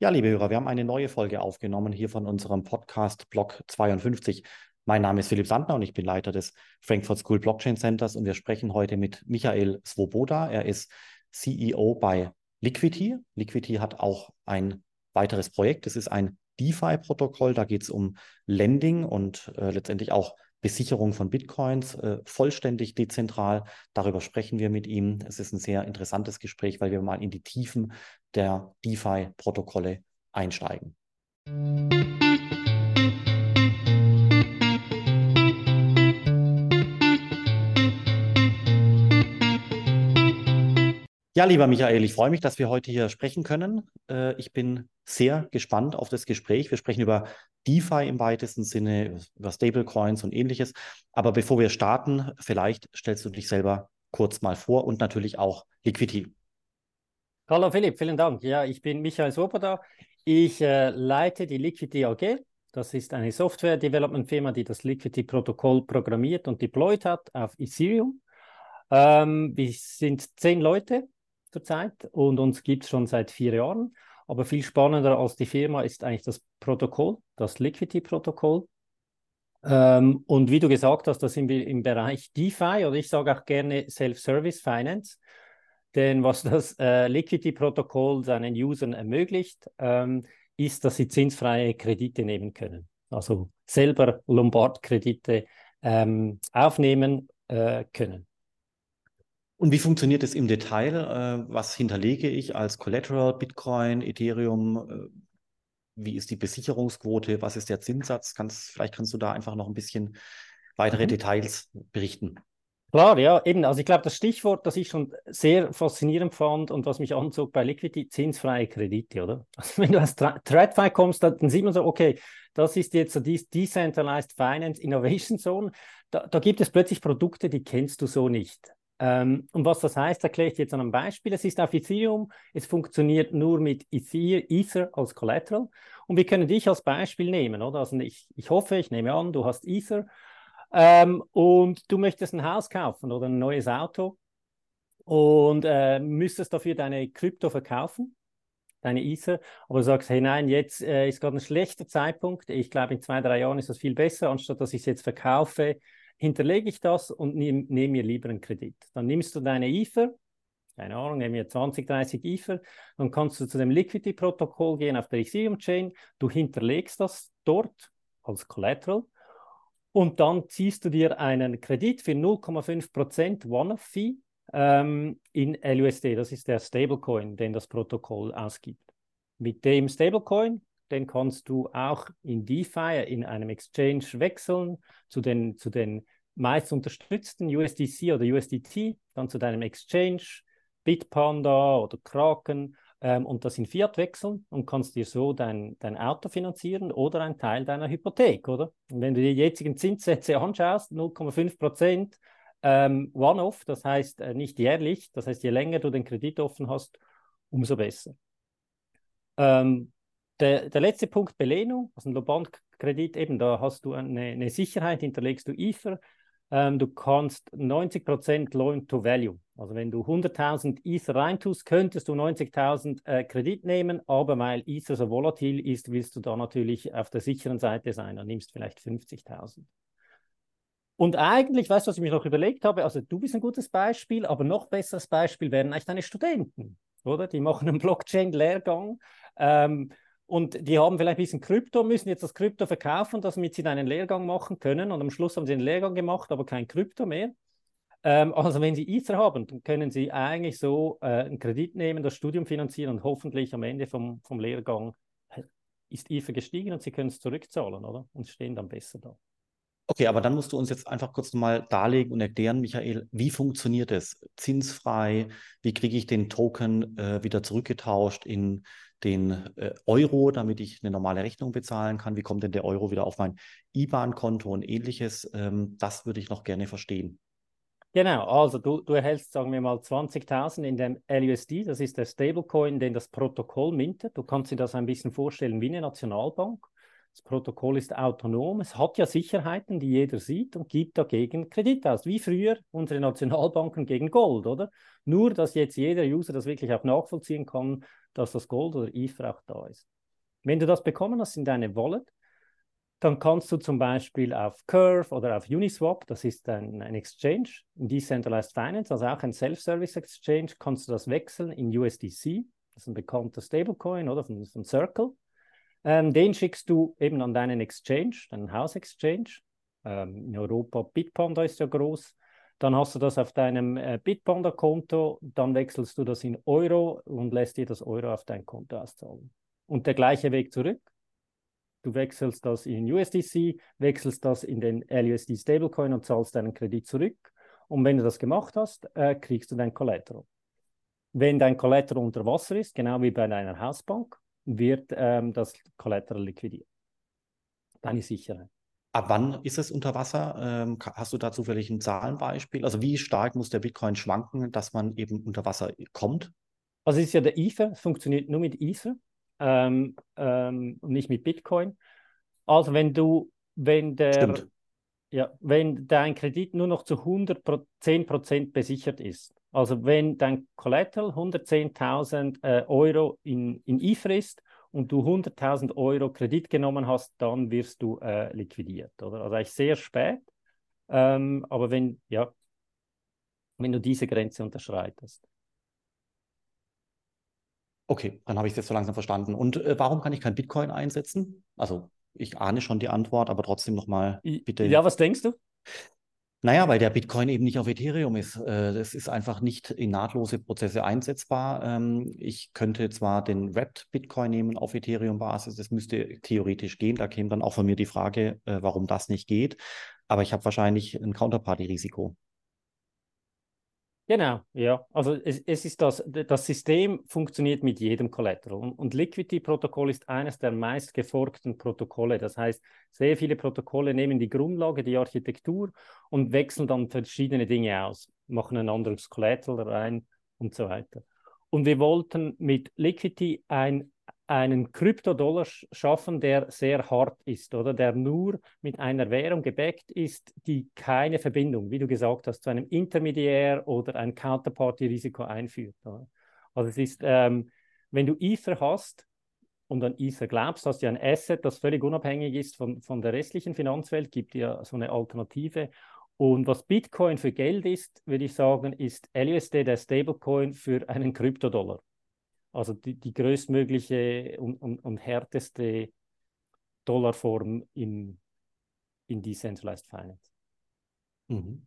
Ja, liebe Hörer, wir haben eine neue Folge aufgenommen hier von unserem Podcast Block 52. Mein Name ist Philipp Sandner und ich bin Leiter des Frankfurt School Blockchain Centers und wir sprechen heute mit Michael Svoboda. Er ist CEO bei Liquidity. Liquidity hat auch ein weiteres Projekt. Es ist ein DeFi-Protokoll. Da geht es um Lending und äh, letztendlich auch Besicherung von Bitcoins, äh, vollständig dezentral. Darüber sprechen wir mit ihm. Es ist ein sehr interessantes Gespräch, weil wir mal in die Tiefen der DeFi-Protokolle einsteigen. Ja, lieber Michael, ich freue mich, dass wir heute hier sprechen können. Äh, ich bin sehr gespannt auf das Gespräch. Wir sprechen über DeFi im weitesten Sinne, über Stablecoins und ähnliches. Aber bevor wir starten, vielleicht stellst du dich selber kurz mal vor und natürlich auch Liquidity. Hallo Philipp, vielen Dank. Ja, ich bin Michael Swoboda. Ich äh, leite die Liquidity AG. Das ist eine Software-Development-Firma, die das Liquidity-Protokoll programmiert und deployed hat auf Ethereum. Ähm, wir sind zehn Leute zurzeit und uns gibt es schon seit vier Jahren. Aber viel spannender als die Firma ist eigentlich das Protokoll, das Liquidity-Protokoll. Ähm, und wie du gesagt hast, da sind wir im Bereich DeFi oder ich sage auch gerne Self-Service Finance. Denn was das äh, Liquidity-Protokoll seinen Usern ermöglicht, ähm, ist, dass sie zinsfreie Kredite nehmen können. Also selber Lombard-Kredite ähm, aufnehmen äh, können. Und wie funktioniert es im Detail? Äh, was hinterlege ich als Collateral, Bitcoin, Ethereum? Äh, wie ist die Besicherungsquote? Was ist der Zinssatz? Kannst, vielleicht kannst du da einfach noch ein bisschen weitere mhm. Details berichten. Klar, ja, eben. Also ich glaube, das Stichwort, das ich schon sehr faszinierend fand und was mich anzog bei Liquidity, zinsfreie Kredite, oder? Also wenn du als TradFi kommst, dann sieht man so, okay, das ist jetzt so die Decentralized Finance Innovation Zone. Da, da gibt es plötzlich Produkte, die kennst du so nicht. Ähm, und was das heißt, erkläre ich dir jetzt an einem Beispiel. Es ist auf Ethereum, es funktioniert nur mit Ether, Ether als Collateral. Und wir können dich als Beispiel nehmen, oder? Also ich, ich hoffe, ich nehme an, du hast Ether ähm, und du möchtest ein Haus kaufen oder ein neues Auto und äh, müsstest dafür deine Krypto verkaufen, deine Ether, aber du sagst, hey nein, jetzt äh, ist gerade ein schlechter Zeitpunkt. Ich glaube, in zwei, drei Jahren ist das viel besser, anstatt dass ich es jetzt verkaufe hinterlege ich das und nehme nehm mir lieber einen Kredit. Dann nimmst du deine Ether, keine Ahnung, nehmen wir 20, 30 Ether, dann kannst du zu dem Liquidity-Protokoll gehen auf der Ethereum-Chain, du hinterlegst das dort als Collateral und dann ziehst du dir einen Kredit für 0,5% One-Off-Fee ähm, in LUSD. Das ist der Stablecoin, den das Protokoll ausgibt. Mit dem Stablecoin den kannst du auch in DeFi, in einem Exchange wechseln zu den, zu den meist unterstützten USDC oder USDT, dann zu deinem Exchange, Bitpanda oder Kraken ähm, und das in Fiat wechseln und kannst dir so dein, dein Auto finanzieren oder einen Teil deiner Hypothek, oder? Und wenn du die jetzigen Zinssätze anschaust, 0,5 Prozent ähm, One-Off, das heißt äh, nicht jährlich, das heißt, je länger du den Kredit offen hast, umso besser. Ähm, der, der letzte Punkt, Belehnung, also ein Low-Bond-Kredit, eben, da hast du eine, eine Sicherheit, hinterlegst du Ether. Ähm, du kannst 90% Loan to Value. Also wenn du 100.000 Ether reintust, könntest du 90.000 äh, Kredit nehmen, aber weil Ether so volatil ist, willst du da natürlich auf der sicheren Seite sein und nimmst vielleicht 50.000. Und eigentlich, weißt du, was ich mir noch überlegt habe? Also du bist ein gutes Beispiel, aber noch besseres Beispiel wären eigentlich deine Studenten, oder? Die machen einen Blockchain-Lehrgang. Ähm, und die haben vielleicht ein bisschen Krypto, müssen jetzt das Krypto verkaufen, damit sie einen Lehrgang machen können. Und am Schluss haben sie einen Lehrgang gemacht, aber kein Krypto mehr. Ähm, also wenn sie Ether haben, dann können sie eigentlich so äh, einen Kredit nehmen, das Studium finanzieren und hoffentlich am Ende vom, vom Lehrgang äh, ist Ether gestiegen und sie können es zurückzahlen, oder? Und stehen dann besser da. Okay, aber dann musst du uns jetzt einfach kurz mal darlegen und erklären, Michael, wie funktioniert es? Zinsfrei, wie kriege ich den Token äh, wieder zurückgetauscht in den äh, Euro, damit ich eine normale Rechnung bezahlen kann. Wie kommt denn der Euro wieder auf mein IBAN-Konto und ähnliches? Ähm, das würde ich noch gerne verstehen. Genau, also du, du erhältst, sagen wir mal, 20.000 in dem LUSD, das ist der Stablecoin, den das Protokoll mintet. Du kannst dir das ein bisschen vorstellen wie eine Nationalbank. Das Protokoll ist autonom. Es hat ja Sicherheiten, die jeder sieht und gibt dagegen Kredit aus, wie früher unsere Nationalbanken gegen Gold, oder? Nur, dass jetzt jeder User das wirklich auch nachvollziehen kann, dass das Gold oder Ether auch da ist. Wenn du das bekommen hast in deine Wallet, dann kannst du zum Beispiel auf Curve oder auf Uniswap, das ist ein, ein Exchange, in Decentralized Finance, also auch ein Self-Service Exchange, kannst du das wechseln in USDC. Das ist ein bekannter Stablecoin oder von, von Circle. Ähm, den schickst du eben an deinen Exchange, deinen House-Exchange. Ähm, in Europa Bitpanda ist ja groß. Dann hast du das auf deinem äh, Bitpanda-Konto, dann wechselst du das in Euro und lässt dir das Euro auf dein Konto auszahlen. Und der gleiche Weg zurück. Du wechselst das in USDC, wechselst das in den LUSD Stablecoin und zahlst deinen Kredit zurück. Und wenn du das gemacht hast, äh, kriegst du dein Collateral. Wenn dein Collateral unter Wasser ist, genau wie bei deiner Hausbank, wird ähm, das Collateral liquidiert. Deine Sicherheit. Ab wann ist es unter Wasser? Ähm, hast du da zufällig ein Zahlenbeispiel? Also wie stark muss der Bitcoin schwanken, dass man eben unter Wasser kommt? Also es ist ja der Ether, es funktioniert nur mit Ether ähm, ähm, und nicht mit Bitcoin. Also wenn du, wenn der, Stimmt. ja, wenn dein Kredit nur noch zu 110% besichert ist, also wenn dein Collateral 110.000 äh, Euro in, in ist und du 100.000 Euro Kredit genommen hast, dann wirst du äh, liquidiert, oder? Also eigentlich sehr spät, ähm, aber wenn, ja, wenn du diese Grenze unterschreitest. Okay, dann habe ich es jetzt so langsam verstanden. Und äh, warum kann ich kein Bitcoin einsetzen? Also ich ahne schon die Antwort, aber trotzdem nochmal bitte. Ja, was denkst du? Naja, weil der Bitcoin eben nicht auf Ethereum ist. Äh, das ist einfach nicht in nahtlose Prozesse einsetzbar. Ähm, ich könnte zwar den Wrapped Bitcoin nehmen auf Ethereum-Basis, das müsste theoretisch gehen. Da käme dann auch von mir die Frage, äh, warum das nicht geht. Aber ich habe wahrscheinlich ein Counterparty-Risiko. Genau, ja. Also es, es, ist das, das System funktioniert mit jedem Collateral. Und, und Liquidity-Protokoll ist eines der meistgefolgten Protokolle. Das heißt, sehr viele Protokolle nehmen die Grundlage, die Architektur und wechseln dann verschiedene Dinge aus, machen ein anderes Collateral rein und so weiter. Und wir wollten mit Liquidity ein einen Kryptodollar schaffen, der sehr hart ist oder der nur mit einer Währung gebackt ist, die keine Verbindung, wie du gesagt hast, zu einem Intermediär oder ein Counterparty-Risiko einführt. Oder? Also es ist, ähm, wenn du Ether hast und an Ether glaubst, hast du ein Asset, das völlig unabhängig ist von, von der restlichen Finanzwelt, gibt dir so eine Alternative. Und was Bitcoin für Geld ist, würde ich sagen, ist LUSD der Stablecoin für einen Kryptodollar also die, die größtmögliche und, und, und härteste Dollarform in, in Decentralized Finance. Mhm.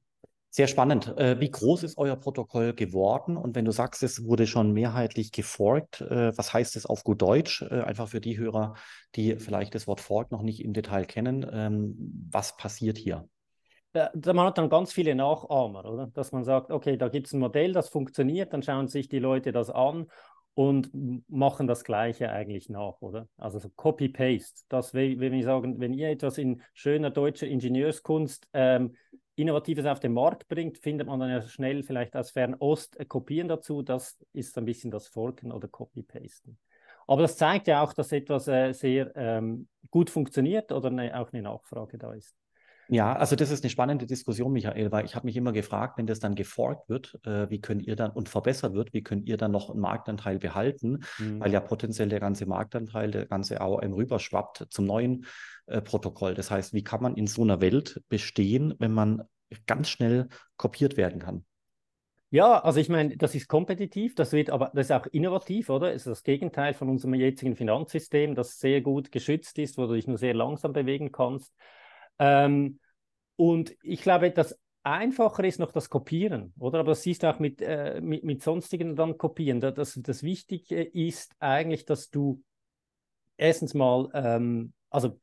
Sehr spannend. Äh, wie groß ist euer Protokoll geworden? Und wenn du sagst, es wurde schon mehrheitlich geforkt, äh, was heißt es auf gut Deutsch? Äh, einfach für die Hörer, die vielleicht das Wort Fork noch nicht im Detail kennen. Ähm, was passiert hier? man hat dann ganz viele Nachahmer, oder? Dass man sagt, okay, da gibt es ein Modell, das funktioniert, dann schauen sich die Leute das an und machen das Gleiche eigentlich nach, oder? Also so Copy-Paste. Das, wenn wir sagen, wenn ihr etwas in schöner deutscher Ingenieurskunst ähm, Innovatives auf den Markt bringt, findet man dann ja schnell vielleicht aus Fernost Kopien dazu. Das ist ein bisschen das Forken oder Copy-Pasten. Aber das zeigt ja auch, dass etwas äh, sehr ähm, gut funktioniert oder ne, auch eine Nachfrage da ist. Ja, also das ist eine spannende Diskussion, Michael, weil ich habe mich immer gefragt, wenn das dann geforkt wird, äh, wie könnt ihr dann und verbessert wird, wie könnt ihr dann noch einen Marktanteil behalten, mhm. weil ja potenziell der ganze Marktanteil, der ganze AOM rüberschwappt zum neuen äh, Protokoll. Das heißt, wie kann man in so einer Welt bestehen, wenn man ganz schnell kopiert werden kann? Ja, also ich meine, das ist kompetitiv, das wird aber das ist auch innovativ, oder? Es ist das Gegenteil von unserem jetzigen Finanzsystem, das sehr gut geschützt ist, wo du dich nur sehr langsam bewegen kannst. Ähm, und ich glaube, das einfacher ist noch das Kopieren, oder? Aber das siehst du auch mit, äh, mit, mit sonstigen dann Kopieren. Das, das Wichtige ist eigentlich, dass du erstens mal, ähm, also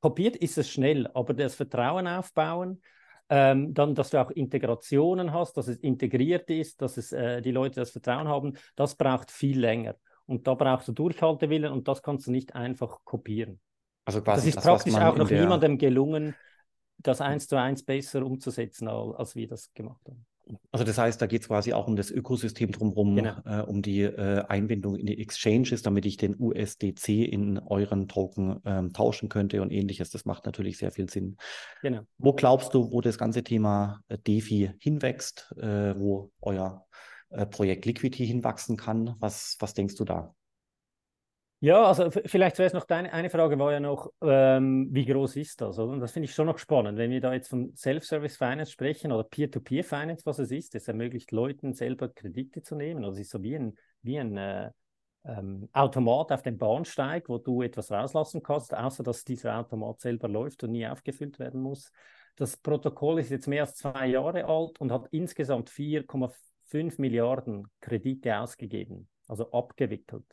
kopiert ist es schnell, aber das Vertrauen aufbauen, ähm, dann, dass du auch Integrationen hast, dass es integriert ist, dass es, äh, die Leute das Vertrauen haben, das braucht viel länger. Und da brauchst du Durchhaltewillen und das kannst du nicht einfach kopieren. Also quasi das ist das, praktisch auch noch der... niemandem gelungen, das eins zu eins besser umzusetzen, als wir das gemacht haben. Also das heißt, da geht es quasi auch um das Ökosystem drumherum, Genau. äh, um die äh, Einbindung in die Exchanges, damit ich den USDC in euren Token ähm, tauschen könnte und ähnliches. Das macht natürlich sehr viel Sinn. Genau. Wo glaubst du, wo das ganze Thema äh, DeFi hinwächst, äh, wo euer äh, Projekt Liquidity hinwachsen kann? Was, was denkst du da? Ja, also vielleicht zuerst noch deine eine Frage war ja noch, ähm, wie groß ist das? Und das finde ich schon noch spannend, wenn wir da jetzt von Self-Service Finance sprechen oder Peer-to-Peer Finance, was es ist. Es ermöglicht Leuten selber Kredite zu nehmen. Also es ist so wie ein, wie ein äh, ähm, Automat auf dem Bahnsteig, wo du etwas rauslassen kannst, außer dass dieser Automat selber läuft und nie aufgefüllt werden muss. Das Protokoll ist jetzt mehr als zwei Jahre alt und hat insgesamt 4,5 Milliarden Kredite ausgegeben, also abgewickelt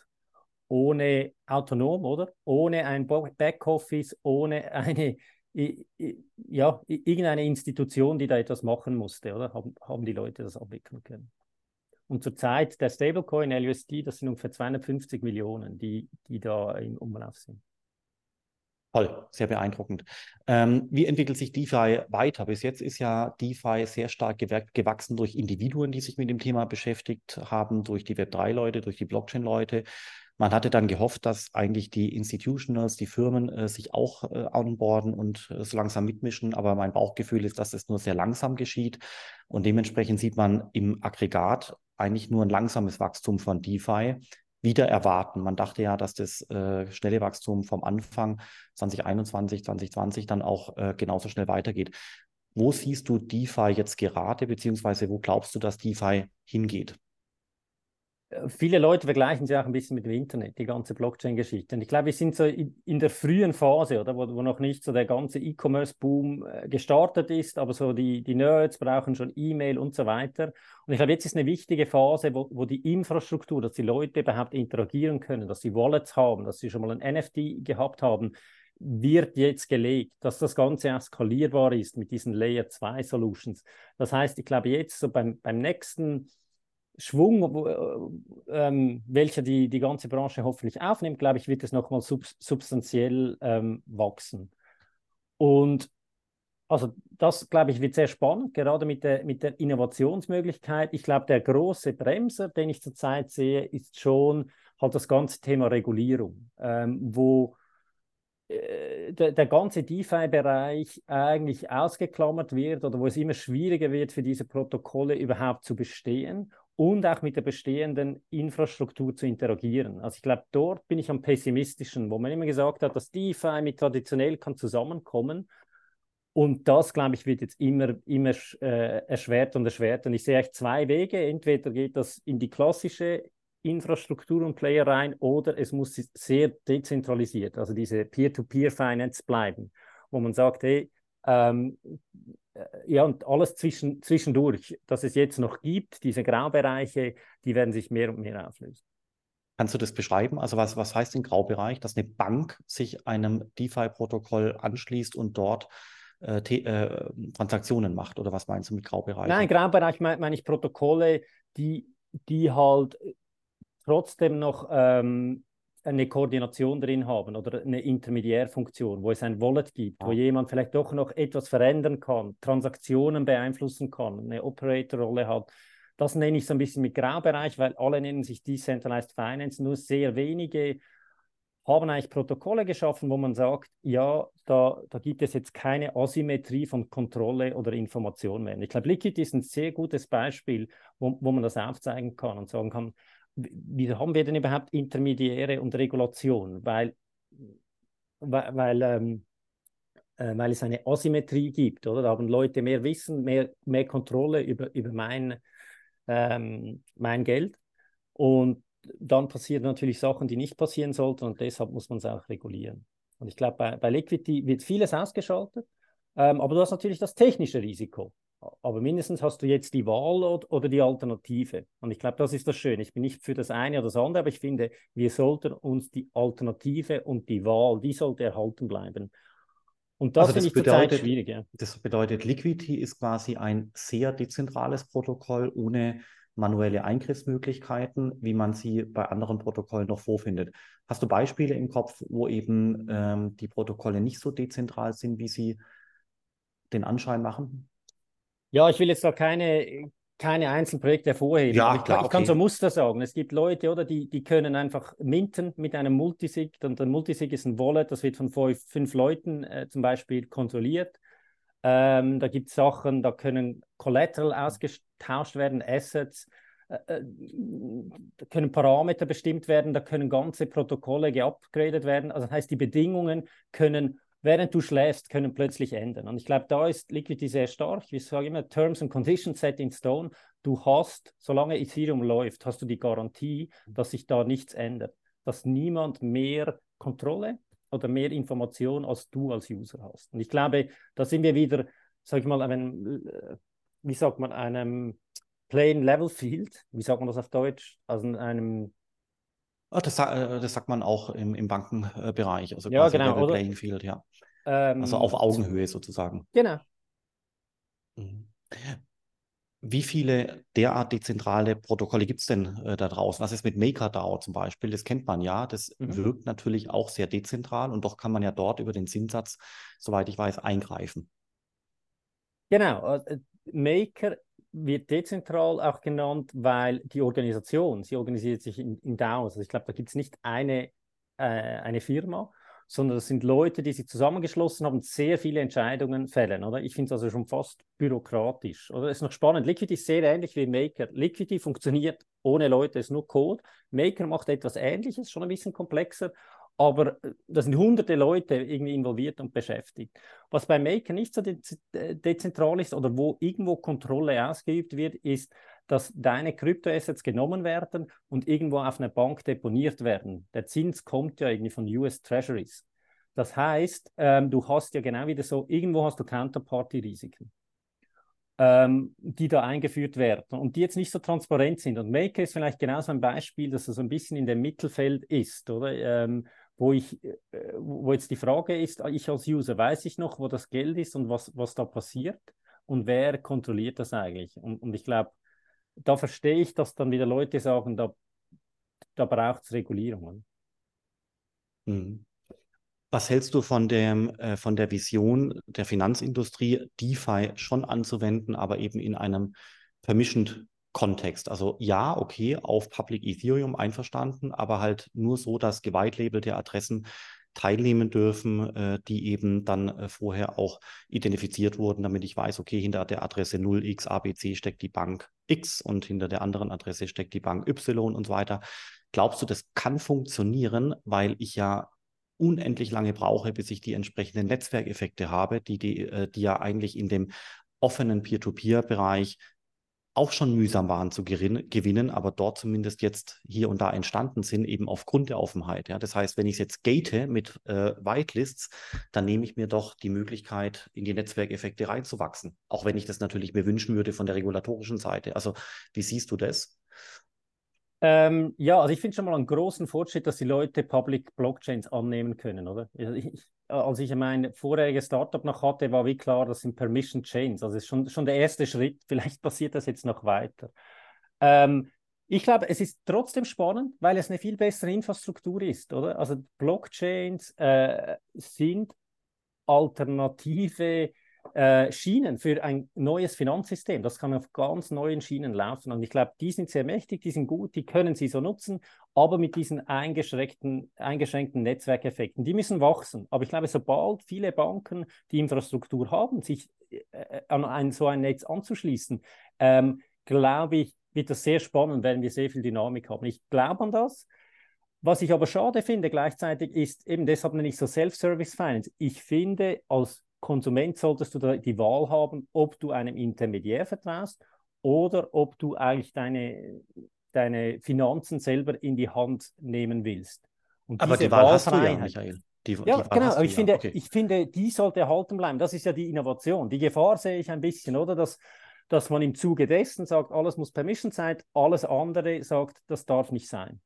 ohne autonom, oder? Ohne ein Backoffice, ohne eine, ja, irgendeine Institution, die da etwas machen musste, oder? Haben, haben die Leute das abwickeln können. Und zurzeit der Stablecoin LUSD, das sind ungefähr 250 Millionen, die, die da im Umlauf sind. Toll, sehr beeindruckend. Ähm, wie entwickelt sich DeFi weiter? Bis jetzt ist ja DeFi sehr stark gewachsen durch Individuen, die sich mit dem Thema beschäftigt haben, durch die Web3-Leute, durch die Blockchain-Leute. Man hatte dann gehofft, dass eigentlich die Institutionals, die Firmen äh, sich auch äh, onboarden und äh, so langsam mitmischen. Aber mein Bauchgefühl ist, dass es nur sehr langsam geschieht. Und dementsprechend sieht man im Aggregat eigentlich nur ein langsames Wachstum von DeFi wieder erwarten. Man dachte ja, dass das äh, schnelle Wachstum vom Anfang 2021, 2020 dann auch äh, genauso schnell weitergeht. Wo siehst du DeFi jetzt gerade, beziehungsweise wo glaubst du, dass DeFi hingeht? Viele Leute vergleichen sie auch ein bisschen mit dem Internet, die ganze Blockchain-Geschichte. Und ich glaube, wir sind so in, in der frühen Phase, oder, wo, wo noch nicht so der ganze E-Commerce-Boom äh, gestartet ist, aber so die, die Nerds brauchen schon E-Mail und so weiter. Und ich glaube, jetzt ist eine wichtige Phase, wo, wo die Infrastruktur, dass die Leute überhaupt interagieren können, dass sie Wallets haben, dass sie schon mal ein NFT gehabt haben, wird jetzt gelegt, dass das Ganze auch skalierbar ist mit diesen Layer 2 Solutions. Das heißt, ich glaube, jetzt so beim, beim nächsten Schwung, äh, ähm, welcher die, die ganze Branche hoffentlich aufnimmt, glaube ich, wird es nochmal sub substanziell ähm, wachsen. Und also das, glaube ich, wird sehr spannend, gerade mit der, mit der Innovationsmöglichkeit. Ich glaube, der große Bremser, den ich zurzeit sehe, ist schon halt das ganze Thema Regulierung, ähm, wo äh, der, der ganze DeFi-Bereich eigentlich ausgeklammert wird oder wo es immer schwieriger wird, für diese Protokolle überhaupt zu bestehen und auch mit der bestehenden Infrastruktur zu interagieren. Also ich glaube, dort bin ich am pessimistischen, wo man immer gesagt hat, dass DeFi mit traditionell kann zusammenkommen. Und das, glaube ich, wird jetzt immer, immer äh, erschwert und erschwert. Und ich sehe eigentlich zwei Wege. Entweder geht das in die klassische Infrastruktur und Player rein oder es muss sehr dezentralisiert, also diese Peer-to-Peer-Finance bleiben, wo man sagt, hey, ähm, ja, und alles zwischen, zwischendurch, dass es jetzt noch gibt, diese Graubereiche, die werden sich mehr und mehr auflösen. Kannst du das beschreiben? Also was, was heißt im Graubereich, dass eine Bank sich einem DeFi-Protokoll anschließt und dort äh, äh, Transaktionen macht? Oder was meinst du mit Graubereich? Nein, Graubereich meine mein ich Protokolle, die, die halt trotzdem noch ähm, eine Koordination drin haben oder eine Intermediärfunktion, wo es ein Wallet gibt, ja. wo jemand vielleicht doch noch etwas verändern kann, Transaktionen beeinflussen kann, eine Operator-Rolle hat. Das nenne ich so ein bisschen mit Graubereich, weil alle nennen sich Decentralized Finance, nur sehr wenige haben eigentlich Protokolle geschaffen, wo man sagt, ja, da, da gibt es jetzt keine Asymmetrie von Kontrolle oder Information mehr. Ich glaube, Liquid ist ein sehr gutes Beispiel, wo, wo man das aufzeigen kann und sagen kann, wie haben wir denn überhaupt Intermediäre und Regulation? Weil, weil, weil, ähm, äh, weil es eine Asymmetrie gibt, oder? Da haben Leute mehr Wissen, mehr, mehr Kontrolle über, über mein, ähm, mein Geld. Und dann passieren natürlich Sachen, die nicht passieren sollten und deshalb muss man es auch regulieren. Und ich glaube, bei, bei Liquidity wird vieles ausgeschaltet, ähm, aber du hast natürlich das technische Risiko. Aber mindestens hast du jetzt die Wahl oder die Alternative. Und ich glaube, das ist das Schöne. Ich bin nicht für das eine oder das andere, aber ich finde, wir sollten uns die Alternative und die Wahl, die sollte erhalten bleiben. Und das, also das finde ich zurzeit schwierig. Ja. Das bedeutet, Liquidity ist quasi ein sehr dezentrales Protokoll ohne manuelle Eingriffsmöglichkeiten, wie man sie bei anderen Protokollen noch vorfindet. Hast du Beispiele im Kopf, wo eben ähm, die Protokolle nicht so dezentral sind, wie sie den Anschein machen? Ja, ich will jetzt da keine keine einzelnen Projekte hervorheben. Ja, ich, klar, ich, kann okay. so Muster sagen. Es gibt Leute, oder, die, die können einfach minten mit einem Multisig. Und ein Multisig ist ein Wallet, das wird von fünf, fünf Leuten äh, zum Beispiel kontrolliert. Ähm, da gibt es Sachen, da können Collateral ausgetauscht werden, Assets, äh, äh, da können Parameter bestimmt werden, da können ganze Protokolle geupgradet werden. Also das heißt, die Bedingungen können während du schläfst, können plötzlich ändern. Und ich glaube, da ist Liquidity sehr stark. Ich sage immer, Terms and Conditions set in stone. Du hast, solange Ethereum läuft, hast du die Garantie, dass sich da nichts ändert. Dass niemand mehr Kontrolle oder mehr Information als du als User hast. Und ich glaube, da sind wir wieder, sage ich mal, einem, äh, wie sagt man, einem Plain Level Field, wie sagt man das auf Deutsch? Also einem Ah, das, äh, das, sagt man auch im, im Bankenbereich, also ja, genau, Level oder? Playing Field, ja. Ähm, Also auf Augenhöhe sozusagen. Genau. Mhm. Wie viele derart dezentrale Protokolle gibt es denn äh, da draußen? Was ist mit MakerDAO zum Beispiel? Das kennt man ja. Das Mhm. wirkt natürlich auch sehr dezentral und doch kann man ja dort über den Zinssatz, soweit ich weiß, eingreifen. Genau, äh, Maker wird dezentral auch genannt, weil die Organisation, sie organisiert sich in, in DAOs. Also ich glaube, da gibt es nicht eine, äh, eine Firma, sondern das sind Leute, die sich zusammengeschlossen haben, sehr viele Entscheidungen fällen, oder? Ich finde es also schon fast bürokratisch, oder? Das ist noch spannend. Liquidity ist sehr ähnlich wie Maker. Liquidity funktioniert ohne Leute, ist nur Code. Maker macht etwas Ähnliches, schon ein bisschen komplexer, aber äh, da sind hunderte Leute irgendwie involviert und beschäftigt. Was bei Maker nicht so de dezentral ist oder wo irgendwo Kontrolle ausgeübt wird, ist, dass deine Kryptoassets genommen werden und irgendwo auf einer Bank deponiert werden. Der Zins kommt ja irgendwie von US Treasuries. Das heißt, ähm, du hast ja genau wieder so, irgendwo hast du Counterparty-Risiken ähm, die da eingeführt werden und die jetzt nicht so transparent sind. Und Maker ist vielleicht genauso ein Beispiel, dass er so ein bisschen in dem Mittelfeld ist, oder? Ähm, wo ich, äh, wo jetzt die Frage ist, ich als User, weiß ich noch, wo das Geld ist und was, was da passiert und wer kontrolliert das eigentlich? Und, und ich glaube, da verstehe ich, dass dann wieder Leute sagen, da, da braucht es Regulierungen. Mhm. Was hältst du von, dem, äh, von der Vision der Finanzindustrie, DeFi schon anzuwenden, aber eben in einem Permissioned Kontext? Also ja, okay, auf Public Ethereum einverstanden, aber halt nur so, dass gewitelabelte Adressen teilnehmen dürfen, äh, die eben dann äh, vorher auch identifiziert wurden, damit ich weiß, okay, hinter der Adresse 0xabc steckt die Bank X und hinter der anderen Adresse steckt die Bank Y und so weiter. Glaubst du, das kann funktionieren, weil ich ja unendlich lange brauche, bis ich die entsprechenden Netzwerkeffekte habe, die, die, äh, die ja eigentlich in dem offenen Peer-to-Peer-Bereich auch schon mühsam waren zu gewinnen, aber dort zumindest jetzt hier und da entstanden sind, eben aufgrund der Offenheit. Ja? Das heißt, wenn ich es jetzt gate mit äh, Whitelists, dann nehme ich mir doch die Möglichkeit, in die Netzwerkeffekte reinzuwachsen. Auch wenn ich das natürlich mir wünschen würde von der regulatorischen Seite. Also, wie siehst du das? Ähm, ja, also ich finde schon mal einen großen Fortschritt, dass die Leute Public Blockchains annehmen können, oder? Ich, als ich mein vorheriges Startup noch hatte, war wie klar, das sind Permission Chains. Also ist schon, schon der erste Schritt. Vielleicht passiert das jetzt noch weiter. Ähm, ich glaube, es ist trotzdem spannend, weil es eine viel bessere Infrastruktur ist, oder? Also Blockchains äh, sind alternative äh, Schienen für ein neues Finanzsystem. Das kann auf ganz neuen Schienen laufen. Und ich glaube, die sind sehr mächtig, die sind gut, die können sie so nutzen, aber mit diesen eingeschränkten, eingeschränkten Netzwerkeffekten. Die müssen wachsen. Aber ich glaube, sobald viele Banken die Infrastruktur haben, sich äh, an ein, so ein Netz anzuschließen, ähm, glaube ich, wird das sehr spannend, werden wir sehr viel Dynamik haben. Ich glaube an das. Was ich aber schade finde gleichzeitig ist, eben deshalb nenne ich so Self-Service Finance. Ich finde, als Konsument solltest du die Wahl haben, ob du einem Intermediär vertraust oder ob du eigentlich deine, deine Finanzen selber in die Hand nehmen willst. Und aber die Wahl hast du ja, Michael. Die, ja, die genau, aber ich, ja. finde, okay. ich finde, die sollte erhalten bleiben. Das ist ja die Innovation. Die Gefahr sehe ich ein bisschen, oder? Dass, dass man im Zuge dessen sagt, alles muss Permission sein, alles andere sagt, das darf nicht sein.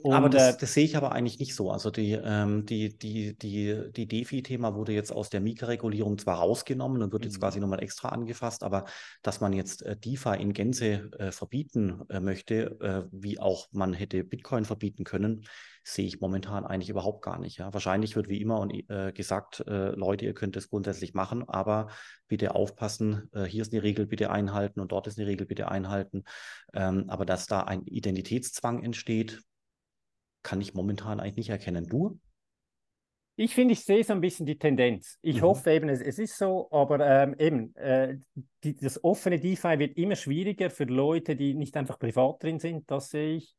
Und, aber das, äh, das, sehe ich aber eigentlich nicht so. Also die, ähm, die, die, die, die DeFi-Thema wurde jetzt aus der Mika-Regulierung zwar rausgenommen und wird jetzt mhm. quasi nochmal extra angefasst, aber dass man jetzt äh, DeFi in Gänze äh, verbieten äh, möchte, äh, wie auch man hätte Bitcoin verbieten können, sehe ich momentan eigentlich überhaupt gar nicht. Ja. Wahrscheinlich wird wie immer und, äh, gesagt, Leute, ihr könnt es grundsätzlich machen, aber bitte aufpassen, hier ist eine Regel, bitte einhalten und dort ist eine Regel, bitte einhalten. Ähm, aber dass da ein Identitätszwang entsteht, kann ich momentan eigentlich nicht erkennen. Du? Ich finde, ich sehe so ein bisschen die Tendenz. Ich mhm. hoffe eben, es, es, ist so, aber ähm, eben, äh, die, das offene DeFi wird immer schwieriger für Leute, die nicht einfach privat drin sind. Das sehe ich.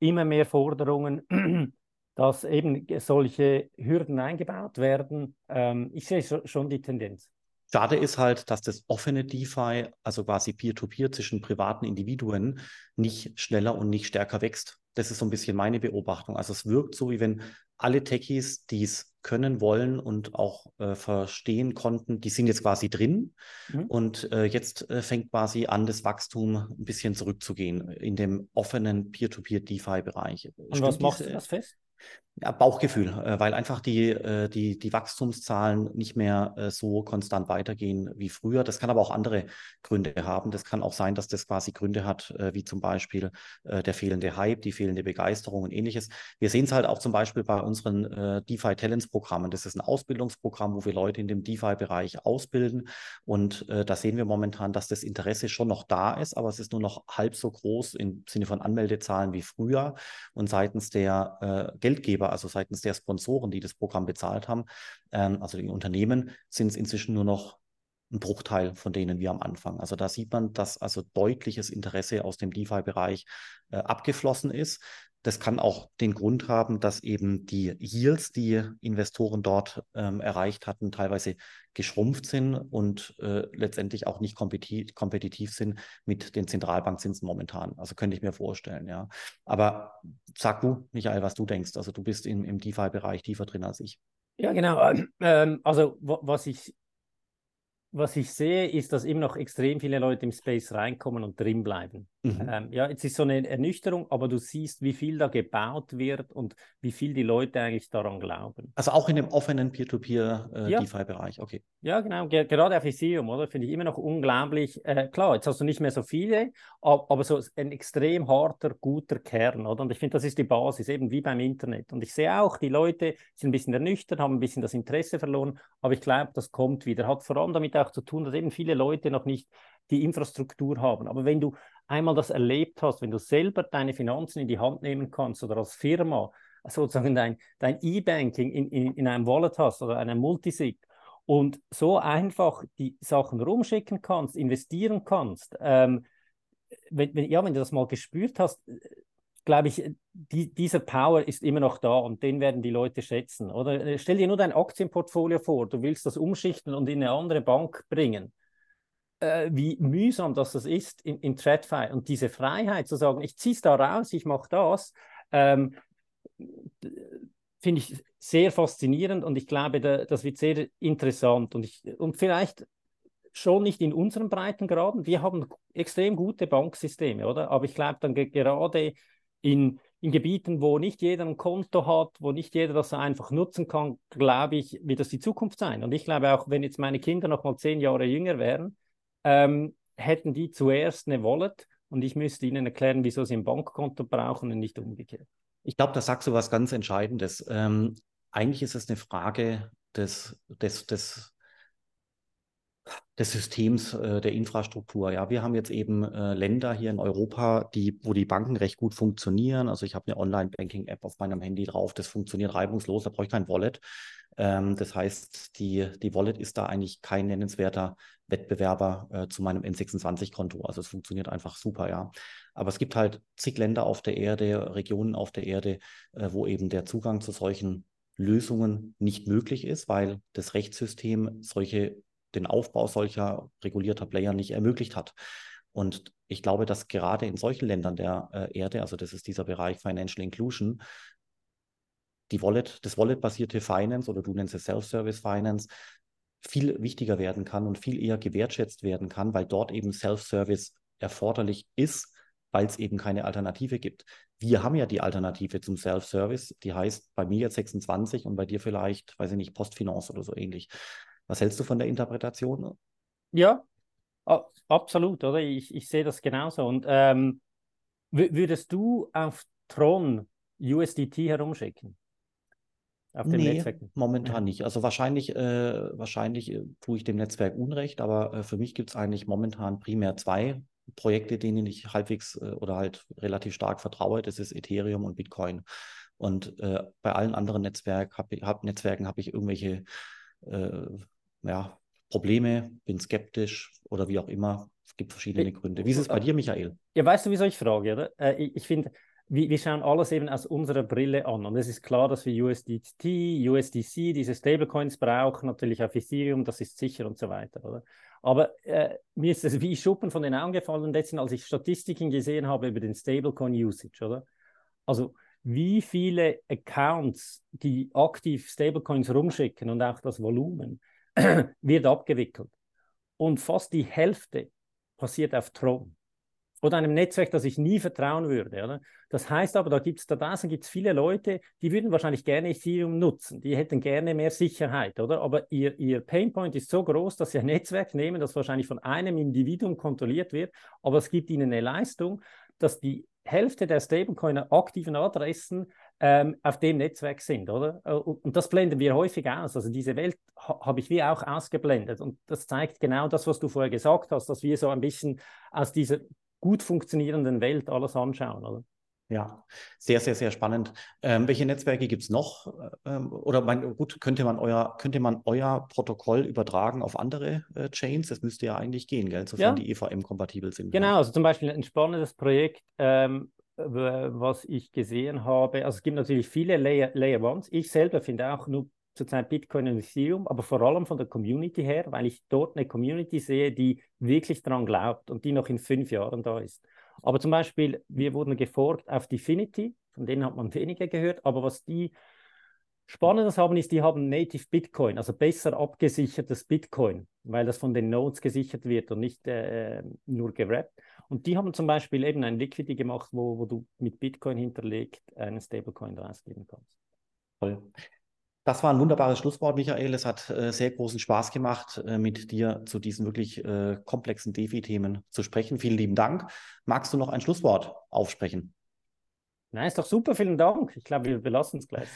Immer mehr Forderungen, dass eben solche Hürden eingebaut werden. Ähm, ich sehe schon die Tendenz. Schade ist halt, dass das offene DeFi, also quasi Peer-to-Peer -Peer zwischen privaten Individuen, nicht schneller und nicht stärker wächst. Das ist so ein bisschen meine Beobachtung. Also es wirkt so, wie wenn alle Techies, die es können wollen und auch äh, verstehen konnten, die sind jetzt quasi drin. Mhm. Und äh, jetzt äh, fängt quasi an, das Wachstum ein bisschen zurückzugehen in dem offenen Peer-to-Peer-DeFi-Bereich. Und was machst du das fest? Ja, Bauchgefühl, äh, weil einfach die, äh, die, die Wachstumszahlen nicht mehr äh, so konstant weitergehen wie früher. Das kann aber auch andere Gründe haben. Das kann auch sein, dass das quasi Gründe hat, wie zum Beispiel der fehlende Hype, die fehlende Begeisterung und ähnliches. Wir sehen es halt auch zum Beispiel bei unseren DeFi Talents Programmen. Das ist ein Ausbildungsprogramm, wo wir Leute in dem DeFi-Bereich ausbilden. Und da sehen wir momentan, dass das Interesse schon noch da ist, aber es ist nur noch halb so groß im Sinne von Anmeldezahlen wie früher. Und seitens der Geldgeber Geldgeber, also seitens der Sponsoren, die das Programm bezahlt haben, ähm, also die Unternehmen, sind es inzwischen nur noch ein Bruchteil von denen wie am Anfang. Also da sieht man, dass also deutliches Interesse aus dem DeFi-Bereich äh, abgeflossen ist. Das kann auch den Grund haben, dass eben die Yields, die Investoren dort ähm, erreicht hatten, teilweise geschrumpft sind und äh, letztendlich auch nicht kompetitiv, kompetitiv sind mit den Zentralbankzinsen momentan. Also könnte ich mir vorstellen, ja. Aber sag du, Michael, was du denkst. Also du bist im, im DeFi-Bereich tiefer drin als ich. Ja, genau. Ähm, also was ich was ich sehe, ist, dass immer noch extrem viele Leute im Space reinkommen und drin bleiben. Mhm. Ähm, ja, jetzt ist so eine Ernüchterung, aber du siehst, wie viel da gebaut wird und wie viel die Leute eigentlich daran glauben. Also auch in dem offenen Peer-to-Peer-DeFi-Bereich, äh, ja. okay. Ja, genau, Ge gerade auf Ethereum, oder? Finde ich immer noch unglaublich. Äh, klar, jetzt hast du nicht mehr so viele, aber, aber, so ein extrem harter, guter Kern, oder? Und ich finde, das ist die Basis, eben wie beim Internet. Und ich sehe auch, die Leute sind ein bisschen ernüchtert, haben ein bisschen das Interesse verloren, aber ich glaube, das kommt wieder. Hat vor allem damit auch zu tun, dass eben viele Leute noch nicht die Infrastruktur haben. Aber wenn du einmal das erlebt hast, wenn du selber deine Finanzen in die Hand nehmen kannst oder als Firma sozusagen dein, dein E-Banking in, in, in einem Wallet hast oder einem Multisig und so einfach die Sachen rumschicken kannst, investieren kannst, ähm, wenn, wenn, ja, wenn du das mal gespürt hast, glaube ich, die, dieser Power ist immer noch da und den werden die Leute schätzen. Oder stell dir nur dein Aktienportfolio vor, du willst das umschichten und in eine andere Bank bringen äh, wie mühsam das, das ist in, in TradFi. Und diese Freiheit zu sagen, ich ziehe es da raus, ich mache das, ähm, finde ich sehr faszinierend und ich glaube, da, das wird sehr interessant. Und, ich, und vielleicht schon nicht in unseren Breitengraden. Wir haben extrem gute Banksysteme, oder? Aber ich glaube dann gerade in, in Gebieten, wo nicht jeder ein Konto hat, wo nicht jeder das einfach nutzen kann, glaube ich, wird das die Zukunft sein. Und ich glaube auch, wenn jetzt meine Kinder noch mal zehn Jahre jünger wären, ähm, hätten die zuerst eine Wallet und ich müsste ihnen erklären, wieso sie ein Bankkonto brauchen und nicht umgekehrt. Ich glaube, da sagst du was ganz Entscheidendes. Ähm, eigentlich ist es eine Frage des, des, des, des Systems, äh, der Infrastruktur. Ja, wir haben jetzt eben äh, Länder hier in Europa, die, wo die Banken recht gut funktionieren. Also ich habe eine Online-Banking-App auf meinem Handy drauf, das funktioniert reibungslos, da brauche ich kein Wallet. Ähm, das heißt, die, die Wallet ist da eigentlich kein nennenswerter Wettbewerber äh, zu meinem N26-Konto. Also es funktioniert einfach super, ja. Aber es gibt halt zig Länder auf der Erde, Regionen auf der Erde, äh, wo eben der Zugang zu solchen Lösungen nicht möglich ist, weil das Rechtssystem solche, den Aufbau solcher regulierter Player nicht ermöglicht hat. Und ich glaube, dass gerade in solchen Ländern der äh, Erde, also das ist dieser Bereich Financial Inclusion, die Wallet, das Wallet-basierte Finance oder du nennst es Self-Service Finance, viel wichtiger werden kann und viel eher gewertschätzt werden kann, weil dort eben Self-Service erforderlich ist, weil es eben keine Alternative gibt. wir haben ja die Alternative zum Self-Service, die heißt bei mir jetzt 26 und bei dir vielleicht, weiß ich nicht, Postfinance oder so ähnlich. Was hältst du von der Interpretation? Ja, absolut, oder? Ich, ich sehe das genauso. Und ähm, würdest du auf Tron USDT herumschicken? Auf dem nee, Netzwerk? momentan nicht. Also wahrscheinlich, äh, wahrscheinlich äh, tue ich dem Netzwerk Unrecht, aber äh, für mich gibt es eigentlich momentan primär zwei Projekte, denen ich halbwegs äh, oder halt relativ stark vertraue. Das ist Ethereum und Bitcoin. Und äh, bei allen anderen Netzwerk hab, hab, Netzwerken habe ich irgendwelche ja, Probleme, bin skeptisch oder wie auch immer. Es gibt verschiedene Gründe. Wie ist es bei dir, Michael? Ja, weißt du, wieso ich frage? Oder? ich, ich finde, wir, wir, schauen alles eben aus unserer Brille an. Und es ist klar, dass wir USDT, USDC, diese Stablecoins brauchen, natürlich auf Ethereum, das ist sicher und so weiter. Oder? Aber äh, mir ist es wie Schuppen von den Augen gefallen letztens, als ich Statistiken gesehen habe über den Stablecoin-Usage, oder? Also wie viele Accounts, die aktiv Stablecoins rumschicken und auch das Volumen, wird abgewickelt. Und fast die Hälfte passiert auf Tron oder einem Netzwerk, das ich nie vertrauen würde. Oder? Das heißt aber, da gibt es da draußen gibt's viele Leute, die würden wahrscheinlich gerne Ethereum nutzen, die hätten gerne mehr Sicherheit, oder? Aber ihr, ihr Painpoint ist so groß, dass sie ein Netzwerk nehmen, das wahrscheinlich von einem Individuum kontrolliert wird, aber es gibt ihnen eine Leistung, dass die Hälfte der Stablecoiner aktiven Adressen ähm, auf dem Netzwerk sind, oder? Äh, und das blenden wir häufig aus. Also diese Welt ha habe ich wie auch ausgeblendet. Und das zeigt genau das, was du vorher gesagt hast, dass wir so ein bisschen aus dieser gut funktionierenden Welt alles anschauen, oder? Ja, sehr, sehr, sehr spannend. Ähm, welche Netzwerke gibt es noch? Ähm, oder mein, gut, könnte man euer, könnte man euer Protokoll übertragen auf andere äh, Chains? Das müsste ja eigentlich gehen, gell? sofern ja. die EVM-kompatibel sind. Genau, also zum Beispiel ein spannendes Projekt, ähm, was ich gesehen habe. Also es gibt natürlich viele Layer, Layer Ones. Ich selber finde auch nur zurzeit Bitcoin und Ethereum, aber vor allem von der Community her, weil ich dort eine Community sehe, die wirklich daran glaubt und die noch in fünf Jahren da ist. Aber zum Beispiel, wir wurden gefolgt auf Definity, von denen hat man weniger gehört, aber was die Spannendes haben, ist, die haben Native Bitcoin, also besser abgesichertes Bitcoin, weil das von den Nodes gesichert wird und nicht äh, nur gerappt. Und die haben zum Beispiel eben ein Liquidity gemacht, wo, wo du mit Bitcoin hinterlegt einen Stablecoin rausgeben kannst. Toll. Das war ein wunderbares Schlusswort, Michael. Es hat äh, sehr großen Spaß gemacht, äh, mit dir zu diesen wirklich äh, komplexen DeFi-Themen zu sprechen. Vielen lieben Dank. Magst du noch ein Schlusswort aufsprechen? Nein, ist doch super. Vielen Dank. Ich glaube, wir belassen es gleich.